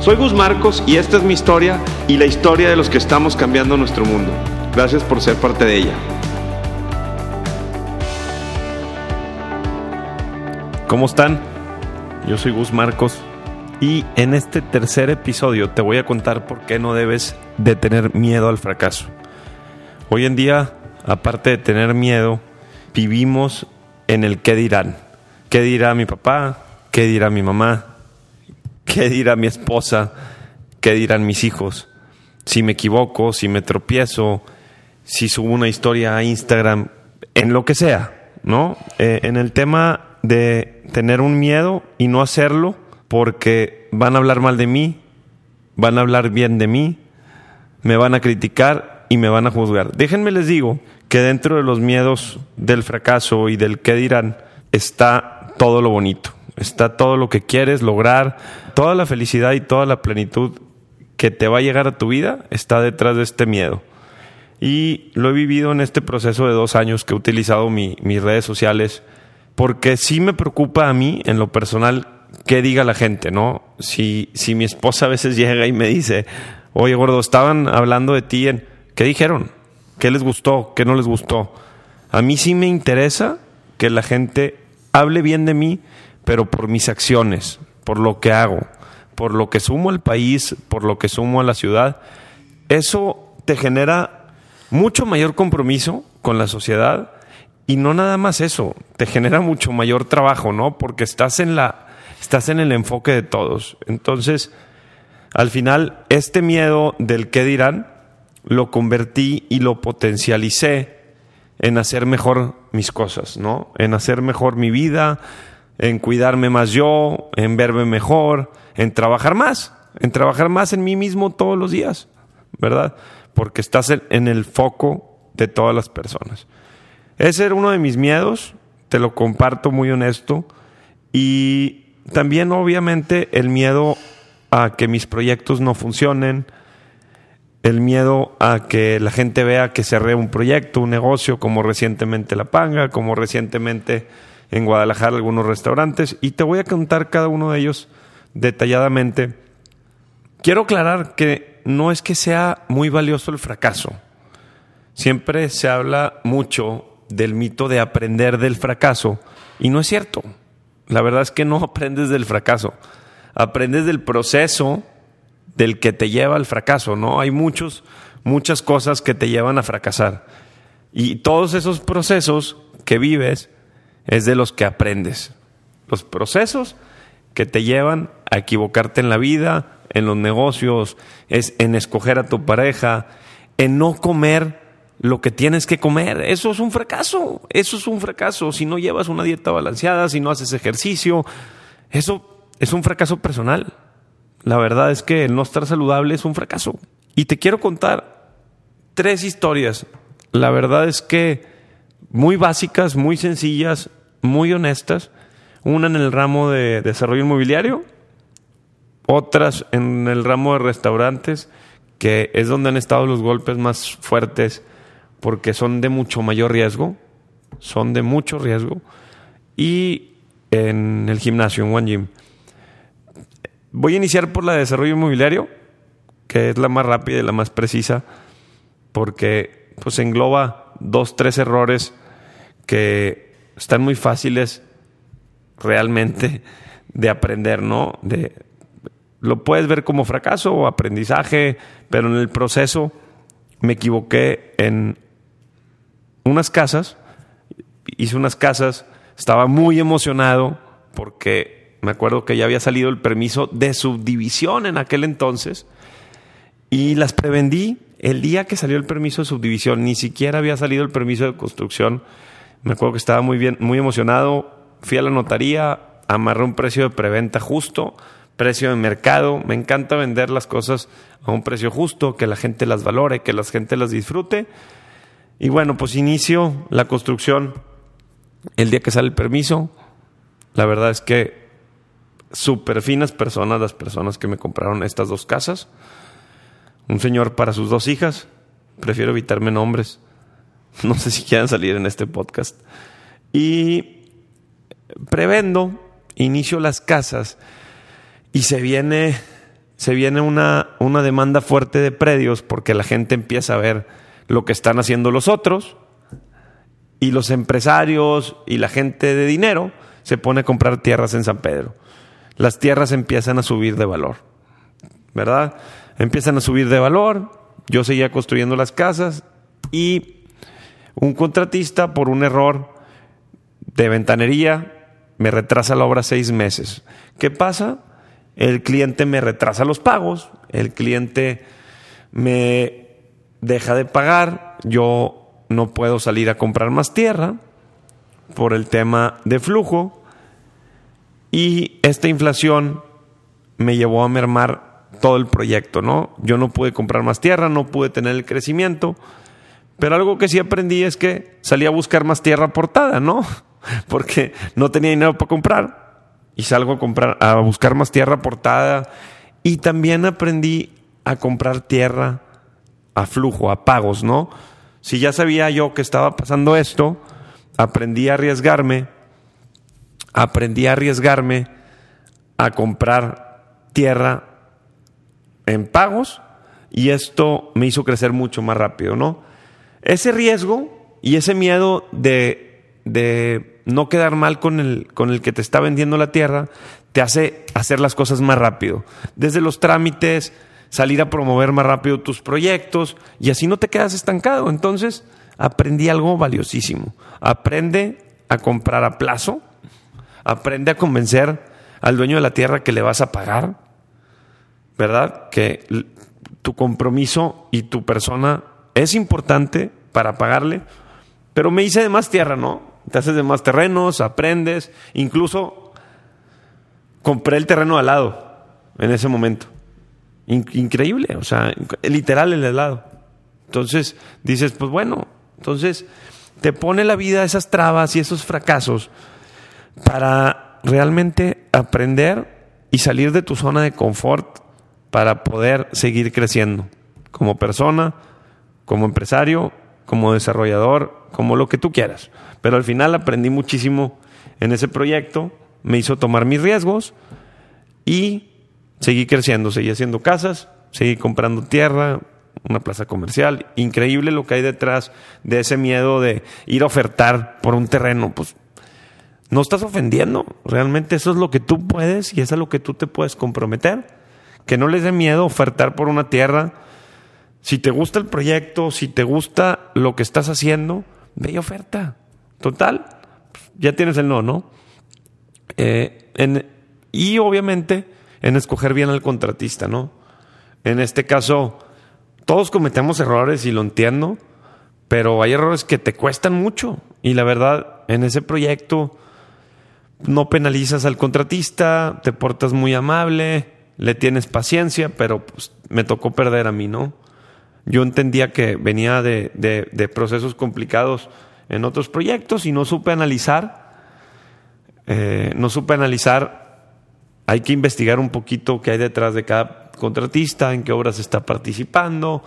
Soy Gus Marcos y esta es mi historia y la historia de los que estamos cambiando nuestro mundo. Gracias por ser parte de ella. ¿Cómo están? Yo soy Gus Marcos y en este tercer episodio te voy a contar por qué no debes de tener miedo al fracaso. Hoy en día, aparte de tener miedo, vivimos en el qué dirán. ¿Qué dirá mi papá? ¿Qué dirá mi mamá? ¿Qué dirá mi esposa? ¿Qué dirán mis hijos? Si me equivoco, si me tropiezo, si subo una historia a Instagram, en lo que sea, ¿no? Eh, en el tema de tener un miedo y no hacerlo porque van a hablar mal de mí, van a hablar bien de mí, me van a criticar y me van a juzgar. Déjenme les digo que dentro de los miedos del fracaso y del qué dirán está todo lo bonito está todo lo que quieres lograr, toda la felicidad y toda la plenitud que te va a llegar a tu vida está detrás de este miedo. Y lo he vivido en este proceso de dos años que he utilizado mis redes sociales, porque sí me preocupa a mí, en lo personal, qué diga la gente, ¿no? Si, si mi esposa a veces llega y me dice, oye, gordo, estaban hablando de ti en, ¿qué dijeron? ¿Qué les gustó? ¿Qué no les gustó? A mí sí me interesa que la gente hable bien de mí pero por mis acciones, por lo que hago, por lo que sumo al país, por lo que sumo a la ciudad, eso te genera mucho mayor compromiso con la sociedad y no nada más eso, te genera mucho mayor trabajo, ¿no? Porque estás en la estás en el enfoque de todos. Entonces, al final este miedo del qué dirán lo convertí y lo potencialicé en hacer mejor mis cosas, ¿no? En hacer mejor mi vida, en cuidarme más yo, en verme mejor, en trabajar más, en trabajar más en mí mismo todos los días, ¿verdad? Porque estás en el foco de todas las personas. Ese era uno de mis miedos, te lo comparto muy honesto, y también obviamente el miedo a que mis proyectos no funcionen, el miedo a que la gente vea que cerré un proyecto, un negocio, como recientemente La Panga, como recientemente en Guadalajara algunos restaurantes y te voy a contar cada uno de ellos detalladamente. Quiero aclarar que no es que sea muy valioso el fracaso. Siempre se habla mucho del mito de aprender del fracaso y no es cierto. La verdad es que no aprendes del fracaso. Aprendes del proceso del que te lleva al fracaso, ¿no? Hay muchos muchas cosas que te llevan a fracasar. Y todos esos procesos que vives es de los que aprendes. Los procesos que te llevan a equivocarte en la vida, en los negocios, es en escoger a tu pareja, en no comer lo que tienes que comer. Eso es un fracaso. Eso es un fracaso. Si no llevas una dieta balanceada, si no haces ejercicio, eso es un fracaso personal. La verdad es que el no estar saludable es un fracaso. Y te quiero contar tres historias. La verdad es que muy básicas, muy sencillas, muy honestas, una en el ramo de desarrollo inmobiliario, otras en el ramo de restaurantes, que es donde han estado los golpes más fuertes porque son de mucho mayor riesgo, son de mucho riesgo, y en el gimnasio, en One Gym. Voy a iniciar por la de desarrollo inmobiliario, que es la más rápida y la más precisa, porque pues engloba dos, tres errores que están muy fáciles realmente de aprender, ¿no? De, lo puedes ver como fracaso o aprendizaje, pero en el proceso me equivoqué en unas casas, hice unas casas, estaba muy emocionado porque me acuerdo que ya había salido el permiso de subdivisión en aquel entonces y las prevendí el día que salió el permiso de subdivisión, ni siquiera había salido el permiso de construcción me acuerdo que estaba muy bien, muy emocionado. Fui a la notaría, amarré un precio de preventa justo precio de mercado. Me encanta vender las cosas a un precio justo, que la gente las valore, que la gente las disfrute. Y bueno, pues inicio la construcción el día que sale el permiso. La verdad es que súper finas personas las personas que me compraron estas dos casas. Un señor para sus dos hijas. Prefiero evitarme nombres. No sé si quieran salir en este podcast. Y prevendo, inicio las casas y se viene, se viene una, una demanda fuerte de predios porque la gente empieza a ver lo que están haciendo los otros y los empresarios y la gente de dinero se pone a comprar tierras en San Pedro. Las tierras empiezan a subir de valor, ¿verdad? Empiezan a subir de valor, yo seguía construyendo las casas y un contratista por un error de ventanería me retrasa la obra seis meses. ¿Qué pasa? El cliente me retrasa los pagos, el cliente me deja de pagar, yo no puedo salir a comprar más tierra por el tema de flujo y esta inflación me llevó a mermar todo el proyecto, ¿no? Yo no pude comprar más tierra, no pude tener el crecimiento, pero algo que sí aprendí es que salí a buscar más tierra aportada, ¿no? Porque no tenía dinero para comprar y salgo a comprar a buscar más tierra aportada y también aprendí a comprar tierra a flujo, a pagos, ¿no? Si ya sabía yo que estaba pasando esto, aprendí a arriesgarme, aprendí a arriesgarme a comprar tierra en pagos y esto me hizo crecer mucho más rápido, ¿no? Ese riesgo y ese miedo de, de no quedar mal con el, con el que te está vendiendo la tierra te hace hacer las cosas más rápido. Desde los trámites, salir a promover más rápido tus proyectos y así no te quedas estancado. Entonces, aprendí algo valiosísimo. Aprende a comprar a plazo, aprende a convencer al dueño de la tierra que le vas a pagar, ¿verdad? Que tu compromiso y tu persona es importante para pagarle, pero me hice de más tierra, ¿no? Te haces de más terrenos, aprendes, incluso compré el terreno al lado en ese momento increíble, o sea, literal el helado. Entonces dices, pues bueno, entonces te pone la vida esas trabas y esos fracasos para realmente aprender y salir de tu zona de confort para poder seguir creciendo como persona, como empresario, como desarrollador, como lo que tú quieras. Pero al final aprendí muchísimo en ese proyecto, me hizo tomar mis riesgos y seguí creciendo, seguí haciendo casas, seguí comprando tierra, una plaza comercial. Increíble lo que hay detrás de ese miedo de ir a ofertar por un terreno. Pues no estás ofendiendo. Realmente eso es lo que tú puedes y eso es lo que tú te puedes comprometer. Que no les dé miedo ofertar por una tierra. Si te gusta el proyecto, si te gusta lo que estás haciendo, ve y oferta. Total, ya tienes el no, ¿no? Eh, y obviamente en escoger bien al contratista, ¿no? En este caso, todos cometemos errores y lo entiendo, pero hay errores que te cuestan mucho. Y la verdad, en ese proyecto no penalizas al contratista, te portas muy amable, le tienes paciencia, pero pues, me tocó perder a mí, ¿no? Yo entendía que venía de, de, procesos complicados en otros proyectos y no supe analizar, eh, no supe analizar hay que investigar un poquito qué hay detrás de cada contratista, en qué obras está participando,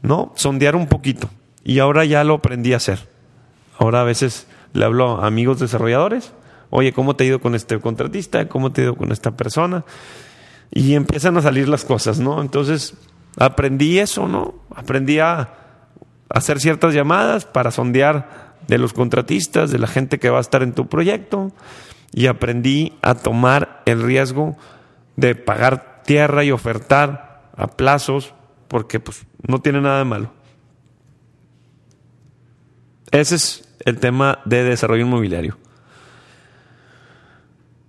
¿no? Sondear un poquito. Y ahora ya lo aprendí a hacer. Ahora a veces le hablo a amigos desarrolladores, oye, ¿cómo te ha ido con este contratista? ¿Cómo te ha ido con esta persona? Y empiezan a salir las cosas, ¿no? Entonces, aprendí eso, ¿no? Aprendí a hacer ciertas llamadas para sondear de los contratistas, de la gente que va a estar en tu proyecto y aprendí a tomar el riesgo de pagar tierra y ofertar a plazos porque pues no tiene nada de malo. Ese es el tema de desarrollo inmobiliario.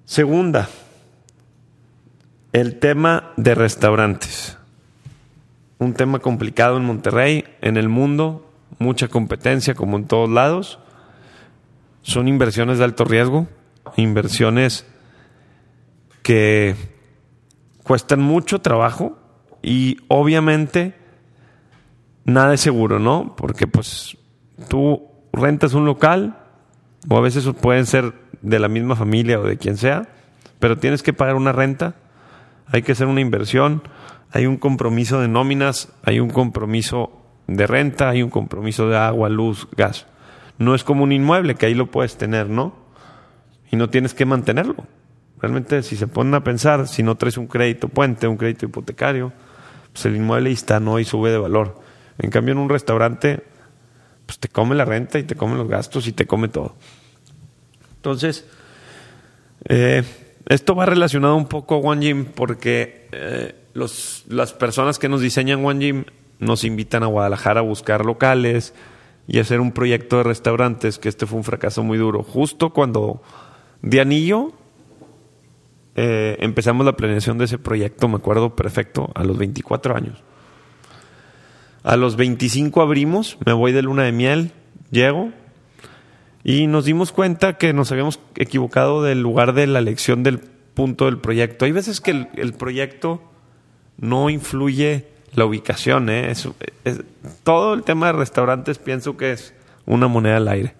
Segunda, el tema de restaurantes. Un tema complicado en Monterrey, en el mundo, mucha competencia como en todos lados. Son inversiones de alto riesgo inversiones que cuestan mucho trabajo y obviamente nada es seguro, ¿no? Porque pues tú rentas un local o a veces pueden ser de la misma familia o de quien sea, pero tienes que pagar una renta, hay que hacer una inversión, hay un compromiso de nóminas, hay un compromiso de renta, hay un compromiso de agua, luz, gas. No es como un inmueble que ahí lo puedes tener, ¿no? Y no tienes que mantenerlo. Realmente, si se ponen a pensar, si no traes un crédito puente, un crédito hipotecario, pues el inmueble está, ¿no? Y sube de valor. En cambio, en un restaurante, pues te come la renta y te come los gastos y te come todo. Entonces, eh, esto va relacionado un poco a One Gym porque eh, los, las personas que nos diseñan One Gym nos invitan a Guadalajara a buscar locales y hacer un proyecto de restaurantes, que este fue un fracaso muy duro. Justo cuando de anillo eh, empezamos la planeación de ese proyecto, me acuerdo perfecto, a los 24 años. A los 25 abrimos, me voy de luna de miel, llego y nos dimos cuenta que nos habíamos equivocado del lugar de la elección del punto del proyecto. Hay veces que el, proyecto no influye la ubicación. ¿eh? todo el tema de restaurantes pienso que es una moneda al aire.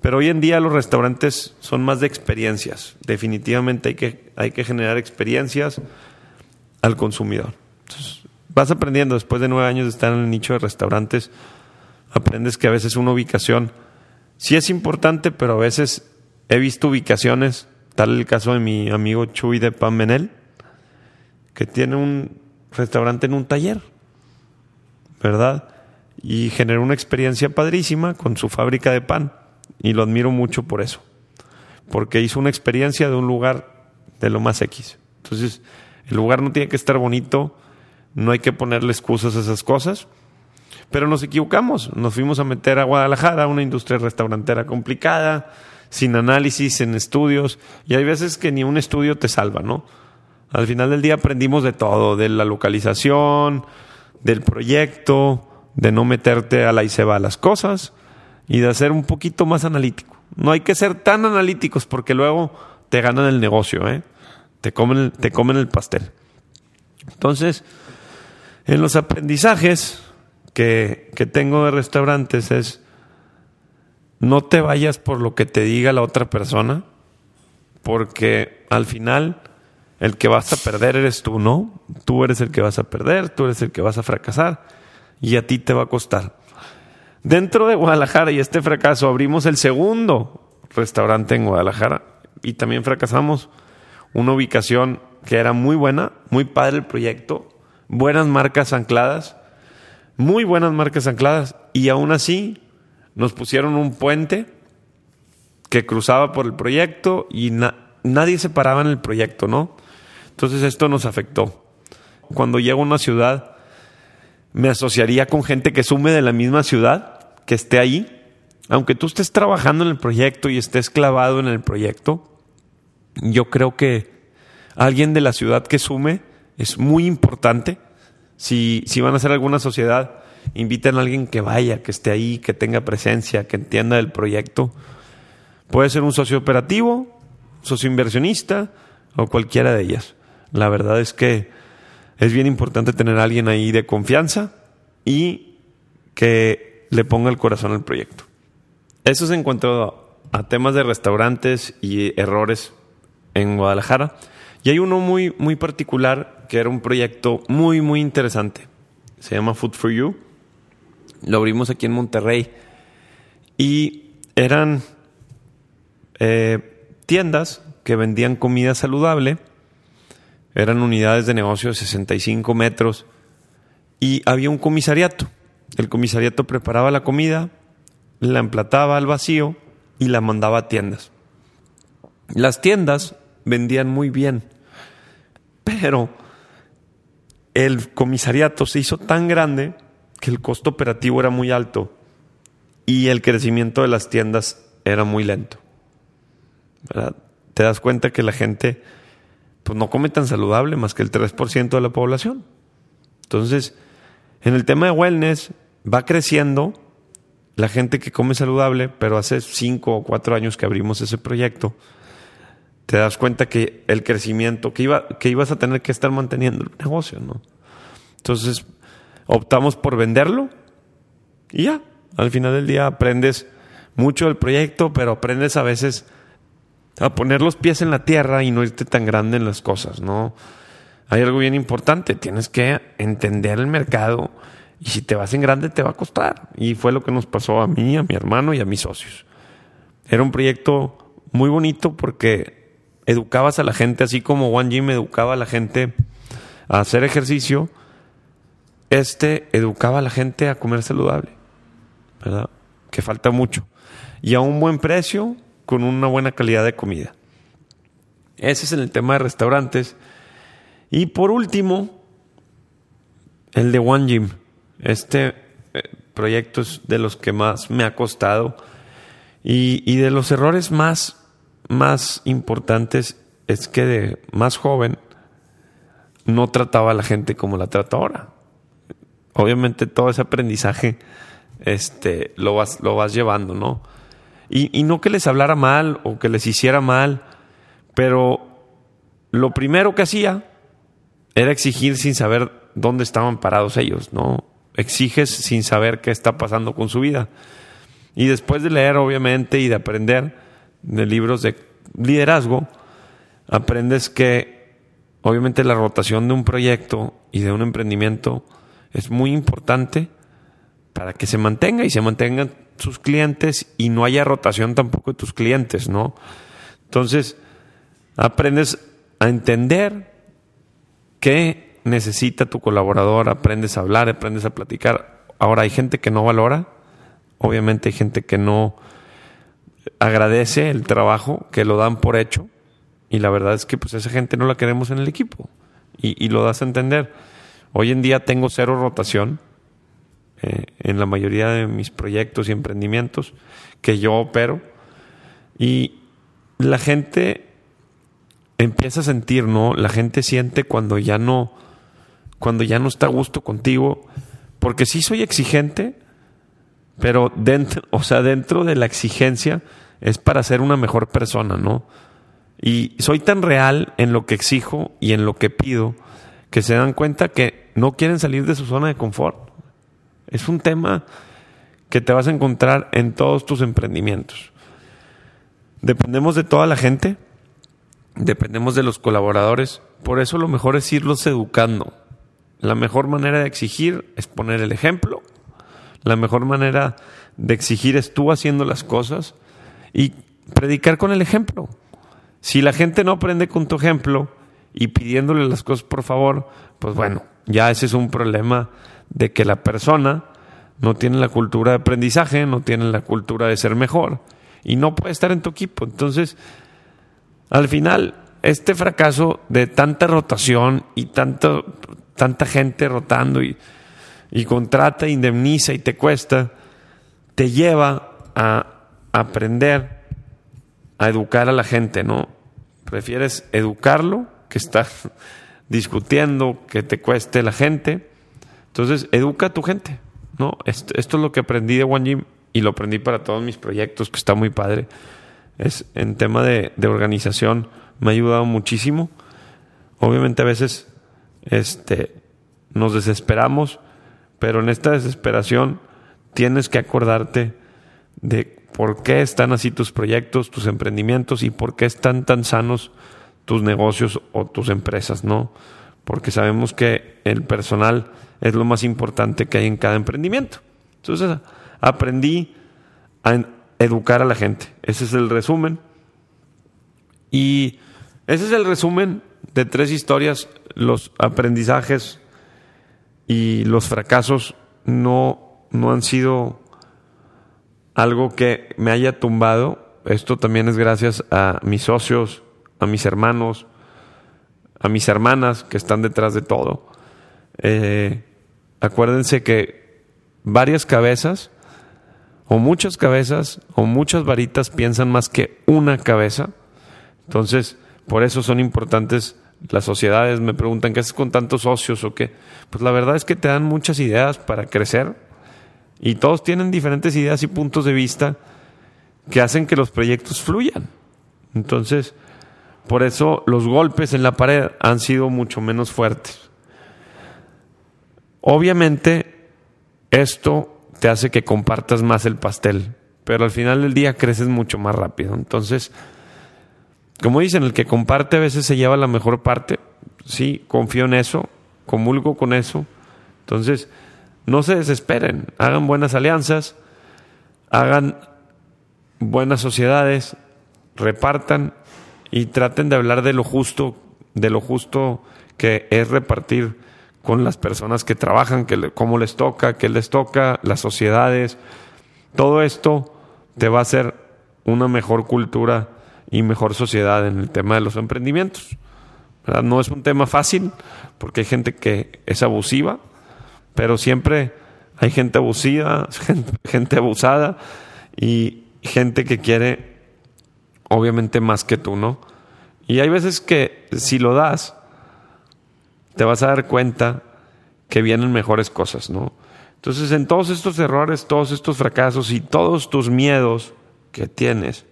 Pero hoy en día los restaurantes son más de experiencias. Definitivamente hay que, hay que generar experiencias al consumidor. vas aprendiendo después de nueve años de estar en el nicho de restaurantes, aprendes que a veces una ubicación sí es importante, pero a veces he visto ubicaciones, tal el caso de mi amigo Chuy de Pan Menel, que tiene un restaurante en un taller, ¿verdad? Y generó una experiencia padrísima con su fábrica de pan y lo admiro mucho por eso. Porque hizo una experiencia de un lugar de lo más X. Entonces, el lugar no tiene que estar bonito, no hay que ponerle excusas a esas cosas. Pero nos equivocamos, nos fuimos a meter a Guadalajara, una industria restaurantera complicada, sin análisis, en estudios, y hay veces que ni un estudio te salva, ¿no? Al final del día aprendimos de todo, de la localización, del proyecto, de no meterte a la y se va las cosas, y de ser un poquito más analítico. No hay que ser tan analíticos porque luego te ganan el negocio, ¿eh? te, comen, te comen el pastel. Entonces, en los aprendizajes que, que tengo de restaurantes es, no te vayas por lo que te diga la otra persona, porque al final el que vas a perder eres tú, ¿no? Tú eres el que vas a perder, tú eres el que vas a fracasar y a ti te va a costar. Dentro de Guadalajara y este fracaso abrimos el segundo restaurante en Guadalajara y también fracasamos. Una ubicación que era muy buena, muy padre el proyecto, buenas marcas ancladas, muy buenas marcas ancladas y aún así nos pusieron un puente que cruzaba por el proyecto y nadie se paraba en el proyecto, ¿no? Entonces esto nos afectó. Cuando llego a una ciudad me asociaría con gente que sume de la misma ciudad, que esté ahí. Aunque tú estés trabajando en el proyecto y estés clavado en el proyecto, yo creo que alguien de la ciudad que sume es muy importante. Si, si van a hacer alguna sociedad, inviten a alguien que vaya, que esté ahí, que tenga presencia, que entienda el proyecto. Puede ser un socio operativo, socio inversionista o cualquiera de ellas. La verdad es que es bien importante tener a alguien ahí de confianza y que le ponga el corazón al proyecto. Eso es en cuanto a temas de restaurantes y errores en Guadalajara. Y hay uno muy, muy particular que era un proyecto muy, muy interesante. Se llama Food for You. Lo abrimos aquí en Monterrey. Y eran eh, tiendas que vendían comida saludable eran unidades de negocio de 65 metros y había un comisariato. El comisariato preparaba la comida, la emplataba al vacío y la mandaba a tiendas. Las tiendas vendían muy bien, pero el comisariato se hizo tan grande que el costo operativo era muy alto y el crecimiento de las tiendas era muy lento. Te das cuenta que la gente pues no come tan saludable más que el 3% de la población. Entonces, en el tema de wellness va creciendo la gente que come saludable, pero hace 5 o 4 años que abrimos ese proyecto, te das cuenta que el crecimiento, que, iba, que ibas a tener que estar manteniendo el negocio, ¿no? Entonces, optamos por venderlo y ya, al final del día aprendes mucho del proyecto, pero aprendes a veces a poner los pies en la tierra y no irte tan grande en las cosas, ¿no? Hay algo bien importante, tienes que entender el mercado y si te vas en grande te va a costar. Y fue lo que nos pasó a mí, a mi hermano y a mis socios. Era un proyecto muy bonito porque educabas a la gente, así como One Gym educaba a la gente a hacer ejercicio, este educaba a la gente a comer saludable, ¿verdad? Que falta mucho. Y a un buen precio, con una buena calidad de comida. Ese es el tema de restaurantes. Y por último, el de One Gym. Este eh, proyecto es de los que más me ha costado. Y, de los errores más, más importantes es que de más joven no trataba a la gente como la trata ahora. Obviamente todo ese aprendizaje este, lo, vas, lo vas llevando, ¿no? Y, no que les hablara mal o que les hiciera mal, pero lo primero que hacía era exigir sin saber dónde estaban parados ellos, ¿no? Exiges sin saber qué está pasando con su vida. Y después de leer, obviamente, y de aprender de libros de liderazgo, aprendes que, obviamente, la rotación de un proyecto y de un emprendimiento es muy importante para que se mantenga y se mantengan sus clientes y no haya rotación tampoco de tus clientes, ¿no? Entonces, aprendes a entender qué necesita tu colaborador, aprendes a hablar, aprendes a platicar. Ahora hay gente que no valora, obviamente hay gente que no agradece el trabajo, que lo dan por hecho, y la verdad es que pues esa gente no la queremos en el equipo, y, y lo das a entender. Hoy en día tengo cero rotación, eh, en la mayoría de mis proyectos y emprendimientos que yo opero. Y la gente empieza a sentir, ¿no? La gente siente cuando ya no, cuando ya no está a gusto contigo, porque sí soy exigente, pero dentro, o sea, dentro de la exigencia es para ser una mejor persona, ¿no? Y soy tan real en lo que exijo y en lo que pido que se dan cuenta que no quieren salir de su zona de confort. Es un tema que te vas a encontrar en todos tus emprendimientos. Dependemos de toda la gente, dependemos de los colaboradores, por eso lo mejor es irlos educando. La mejor manera de exigir es poner el ejemplo, la mejor manera de exigir es tú haciendo las cosas y predicar con el ejemplo. Si la gente no aprende con tu ejemplo y pidiéndole las cosas por favor, pues bueno, ya ese es un problema de que la persona no tiene la cultura de aprendizaje, no tiene la cultura de ser mejor y no puede estar en tu equipo. Entonces, al final, este fracaso de tanta rotación y tanto, tanta gente rotando y, y contrata, indemniza y te cuesta, te lleva a aprender a educar a la gente, ¿no? Prefieres educarlo que estar discutiendo que te cueste la gente entonces, educa a tu gente, ¿no? Esto, es lo que aprendí de One Gym y lo aprendí para todos mis proyectos, que está muy padre. Es en tema de, organización, me ha ayudado muchísimo. Obviamente a veces este, nos desesperamos, pero en esta desesperación tienes que acordarte de por qué están así tus proyectos, tus emprendimientos y por qué están tan sanos tus negocios o tus empresas, ¿no? Porque sabemos que el personal es lo más importante que hay en cada emprendimiento. Entonces aprendí a educar a la gente. Ese es el resumen. Y ese es el resumen de tres historias. Los aprendizajes y los fracasos no, no han sido algo que me haya tumbado. Esto también es gracias a mis socios, a mis hermanos, a mis hermanas que están detrás de todo. Eh, acuérdense que varias cabezas, o muchas cabezas, o muchas varitas piensan más que una cabeza. Entonces, por eso son importantes las sociedades. Me preguntan, ¿qué haces con tantos socios o qué? Pues la verdad es que te dan muchas ideas para crecer y todos tienen diferentes ideas y puntos de vista que hacen que los proyectos fluyan. Entonces, Por eso los golpes en la pared han sido mucho menos fuertes. Obviamente, esto te hace que compartas más el pastel, pero al final del día creces mucho más rápido. Entonces, como dicen, el que comparte a veces se lleva la mejor parte. Sí, confío en eso, comulgo con eso. Entonces, no se desesperen, hagan buenas alianzas, hagan buenas sociedades, repartan y traten de hablar de lo justo, de lo justo que es repartir con las personas que trabajan, que cómo les toca, qué les toca, las sociedades. Todo esto te va a hacer una mejor cultura y mejor sociedad en el tema de los emprendimientos. No es un tema fácil porque hay gente que es abusiva, pero siempre hay gente abusiva, gente abusada y gente que quiere obviamente más que tú, ¿no? Y hay veces que si lo das, te vas a dar cuenta que vienen mejores cosas, ¿no? Entonces, en todos estos errores, todos estos fracasos y todos tus miedos que tienes,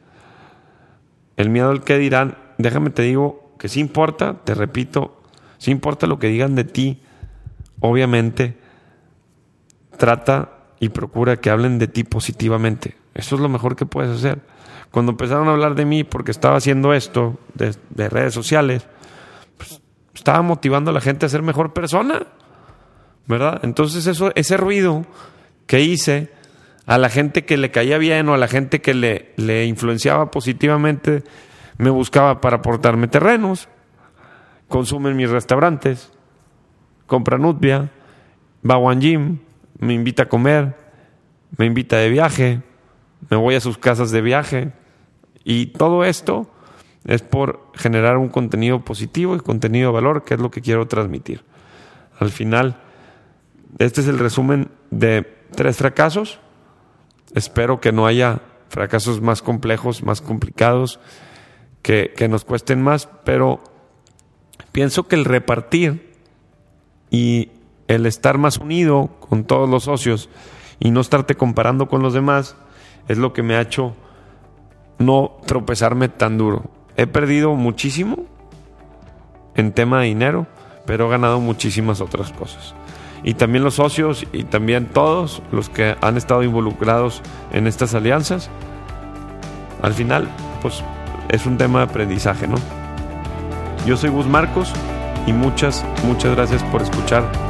el miedo al que dirán, déjame te digo que sí importa, te repito, sí importa lo que digan de ti, obviamente, trata y procura que hablen de ti positivamente. Eso es lo mejor que puedes hacer. Cuando empezaron a hablar de mí porque estaba haciendo esto de, redes sociales, pues, estaba motivando a la gente a ser mejor persona, ¿verdad? Entonces eso, ese ruido que hice a la gente que le caía bien o a la gente que le, influenciaba positivamente, me buscaba para aportarme terrenos, consumen mis restaurantes, compran Utbia, va a Gym, me invita a comer, me invita de viaje, me voy a sus casas de viaje. Y todo esto es por generar un contenido positivo y contenido de valor, que es lo que quiero transmitir. Al final, este es el resumen de tres fracasos. Espero que no haya fracasos más complejos, más complicados, que, que nos cuesten más, pero pienso que el repartir y el estar más unido con todos los socios y no estarte comparando con los demás es lo que me ha hecho no tropezarme tan duro. He perdido muchísimo en tema de dinero, pero he ganado muchísimas otras cosas. Y también los socios y también todos los que han estado involucrados en estas alianzas, al final, pues es un tema de aprendizaje, ¿no? Yo soy Gus Marcos y muchas, muchas gracias por escuchar